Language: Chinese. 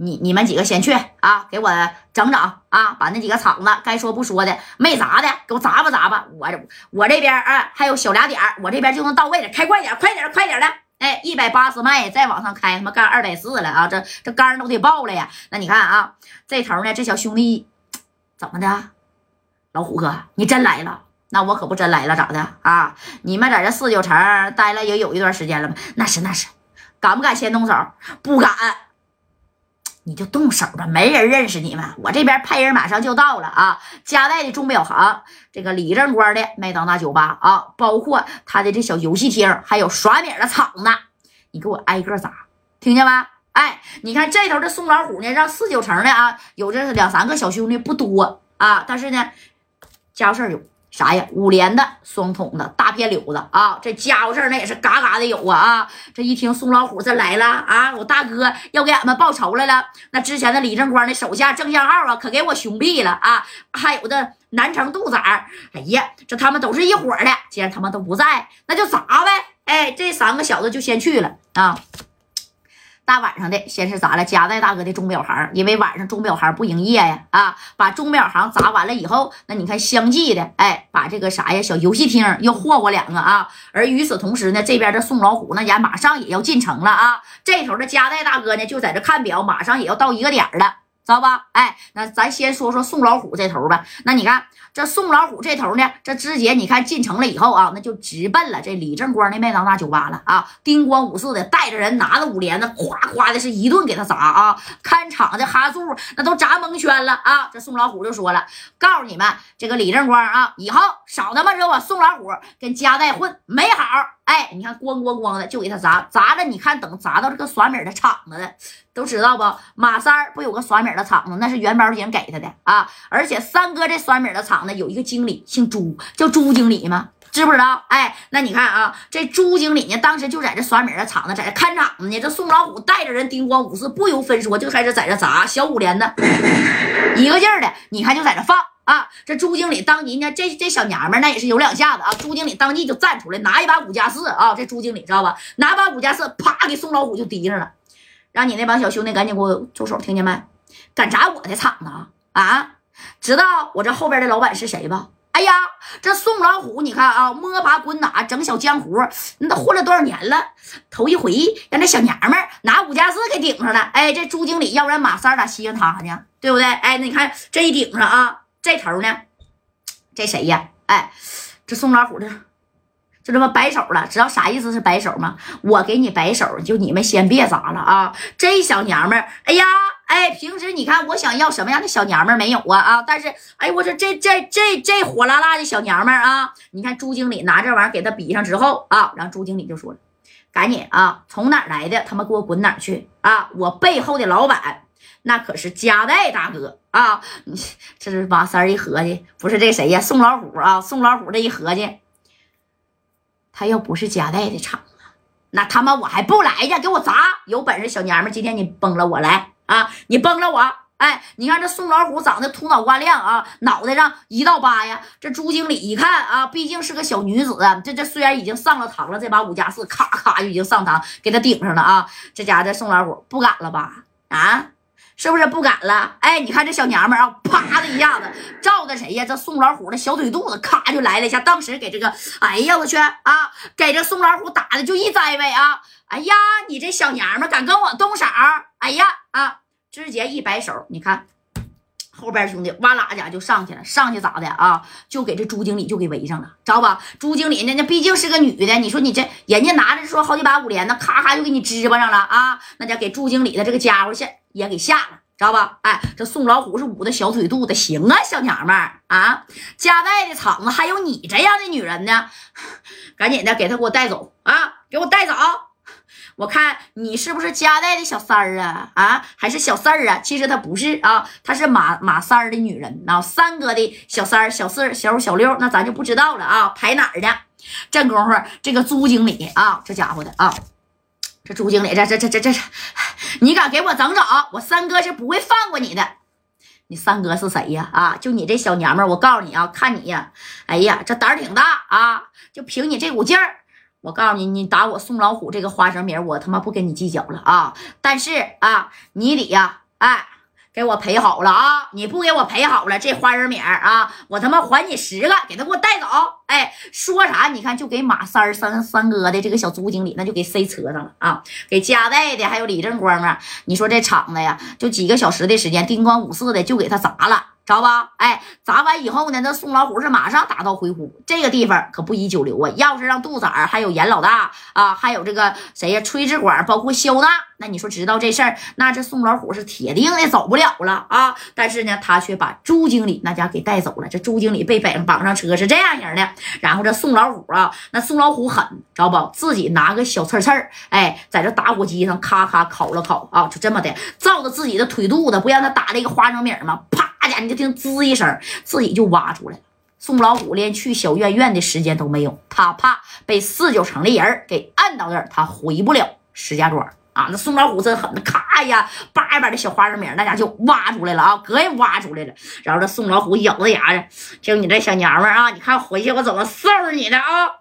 你你们几个先去啊，给我整整啊，把那几个厂子该说不说的没砸的给我砸吧砸吧。我这我这边啊还有小俩点我这边就能到位了，开快点，快点，快点的。哎，一百八十迈，再往上开，他妈干二百四了啊！这这杆都得爆了呀！那你看啊，这头呢，这小兄弟怎么的？老虎哥，你真来了？那我可不真来了，咋的啊？你们在这四九城待了也有一段时间了吧？那是那是，敢不敢先动手？不敢。你就动手吧，没人认识你们。我这边派人马上就到了啊！嘉代的钟表行，这个李正光的麦当娜酒吧啊，包括他的这小游戏厅，还有耍米的厂子，你给我挨个砸，听见吧？哎，你看这头的宋老虎呢，让四九城的啊，有这两三个小兄弟不多啊，但是呢，家伙事有。啥呀？五连的双筒的大片柳子啊，这家伙事儿那也是嘎嘎的有啊啊！这一听宋老虎这来了啊，我大哥要给俺们报仇来了。那之前的李正光的手下郑相浩啊，可给我熊毙了啊！还有的南城杜仔，哎呀，这他们都是一伙的。既然他们都不在，那就砸呗！哎，这三个小子就先去了啊。大晚上的，先是砸了夹代大哥的钟表行，因为晚上钟表行不营业呀。啊，把钟表行砸完了以后，那你看相继的，哎，把这个啥呀，小游戏厅又霍霍两个啊。而与此同时呢，这边的宋老虎那家马上也要进城了啊。这头的夹代大哥呢，就在这看表，马上也要到一个点了，知道吧？哎，那咱先说说宋老虎这头吧。那你看。这宋老虎这头呢，这直接你看进城了以后啊，那就直奔了这李正光的麦当娜酒吧了啊！叮咣五四的带着人拿着五连子，夸夸的是一顿给他砸啊！看场的哈柱那都砸蒙圈了啊！这宋老虎就说了，告诉你们这个李正光啊，以后少他妈惹我宋老虎跟家代混，没好！哎，你看咣咣咣的就给他砸砸了，你看等砸到这个耍米的厂子的。都知道不？马三儿不有个酸米的厂子，那是元宝姐给他的啊！而且三哥这酸米的厂子有一个经理，姓朱，叫朱经理吗？知不知道？哎，那你看啊，这朱经理呢，当时就在这酸米的厂子，在这看场子呢。这宋老虎带着人叮咣五四，不由分说就开始在这砸小五连的，一个劲儿的，你看就在这放啊！这朱经理当即呢，这这小娘们那也是有两下子啊！朱经理当即就站出来，拿一把五加四啊！这朱经理知道吧？拿把五加四，啪给宋老虎就提上了。让你那帮小兄弟赶紧给我住手，听见没？敢砸我的厂子啊？啊知道我这后边的老板是谁吧？哎呀，这宋老虎，你看啊，摸爬滚打整小江湖，那都混了多少年了？头一回让这小娘们拿五加四给顶上了。哎，这朱经理要不然马三咋稀罕他呢？对不对？哎，你看这一顶上啊，这头呢，这谁呀？哎，这宋老虎的。就这么摆手了，知道啥意思是摆手吗？我给你摆手，就你们先别砸了啊！这小娘们儿，哎呀，哎，平时你看我想要什么样的小娘们儿没有啊啊！但是，哎，我说这这这这火辣辣的小娘们儿啊！你看朱经理拿这玩意儿给他比上之后啊，然后朱经理就说了：“赶紧啊，从哪来的？他妈给我滚哪去啊！我背后的老板那可是加代大哥啊！这是马三一合计，不是这谁呀？宋老虎啊！宋老虎这一合计。”他要不是夹带的厂子，那他妈我还不来呀！给我砸！有本事小娘们，今天你崩了我来啊！你崩了我！哎，你看这宋老虎长得秃脑瓜亮啊，脑袋上一道疤呀。这朱经理一看啊，毕竟是个小女子，这这虽然已经上了膛了，这把五加四咔咔就已经上膛，给他顶上了啊！这家的宋老虎不敢了吧？啊？是不是不敢了？哎，你看这小娘们啊，啪的一下子照的谁呀？这宋老虎的小腿肚子，咔就来了一下。当时给这个，哎呀，我去啊！给这宋老虎打的就一栽呗啊！哎呀，你这小娘们敢跟我动手？哎呀啊！直接一摆手，你看后边兄弟哇啦家就上去了，上去咋的啊？就给这朱经理就给围上了，知道吧？朱经理那，那毕竟是个女的，你说你这人家拿着说好几把五连呢，咔咔就给你支巴上了啊！那家给朱经理的这个家伙先。也给吓了，知道吧？哎，这宋老虎是捂的小腿肚子，行啊，小娘们儿啊，家代的厂子还有你这样的女人呢，赶紧的给他给我带走啊，给我带走！我看你是不是家代的小三儿啊？啊，还是小四儿啊？其实他不是啊，他是马马三儿的女人啊，三哥的小三儿、小四儿、小五、小六，那咱就不知道了啊，排哪儿呢？这功夫，这个朱经理啊，这家伙的啊。这朱经理，这这这这这，你敢给我整整，我三哥是不会放过你的。你三哥是谁呀？啊，就你这小娘们，我告诉你啊，看你呀，哎呀，这胆儿挺大啊！就凭你这股劲儿，我告诉你，你打我宋老虎这个花生米，我他妈不跟你计较了啊！但是啊，你得呀，哎。给我赔好了啊！你不给我赔好了，这花生米啊，我他妈还你十个，给他给我带走！哎，说啥？你看，就给马三三三哥的这个小朱经理，那就给塞车上了啊！给加代的，还有李正光啊，你说这厂子呀，就几个小时的时间，叮咣五四的就给他砸了。知道吧？哎，砸完以后呢，那宋老虎是马上打道回府。这个地方可不宜久留啊！要是让杜仔儿、还有严老大啊，还有这个谁呀，崔志广，包括肖大，那你说知道这事儿，那这宋老虎是铁定的走不了了啊！但是呢，他却把朱经理那家给带走了。这朱经理被绑上车是这样型的，然后这宋老虎啊，那宋老虎狠，知道不？自己拿个小刺刺儿，哎，在这打火机上咔咔烤了烤啊，就这么的，照着自己的腿肚子，不让他打这个花生米吗？啪！家你就听滋一声，自己就挖出来了。宋老虎连去小院院的时间都没有，他怕被四九城的人给按到那儿，他回不了石家庄啊。那宋老虎真狠，咔呀，叭一把的小花生米，那家就挖出来了啊，哥也挖出来了。然后这宋老虎咬着牙着，就你这小娘们啊，你看回去我怎么收拾你的啊！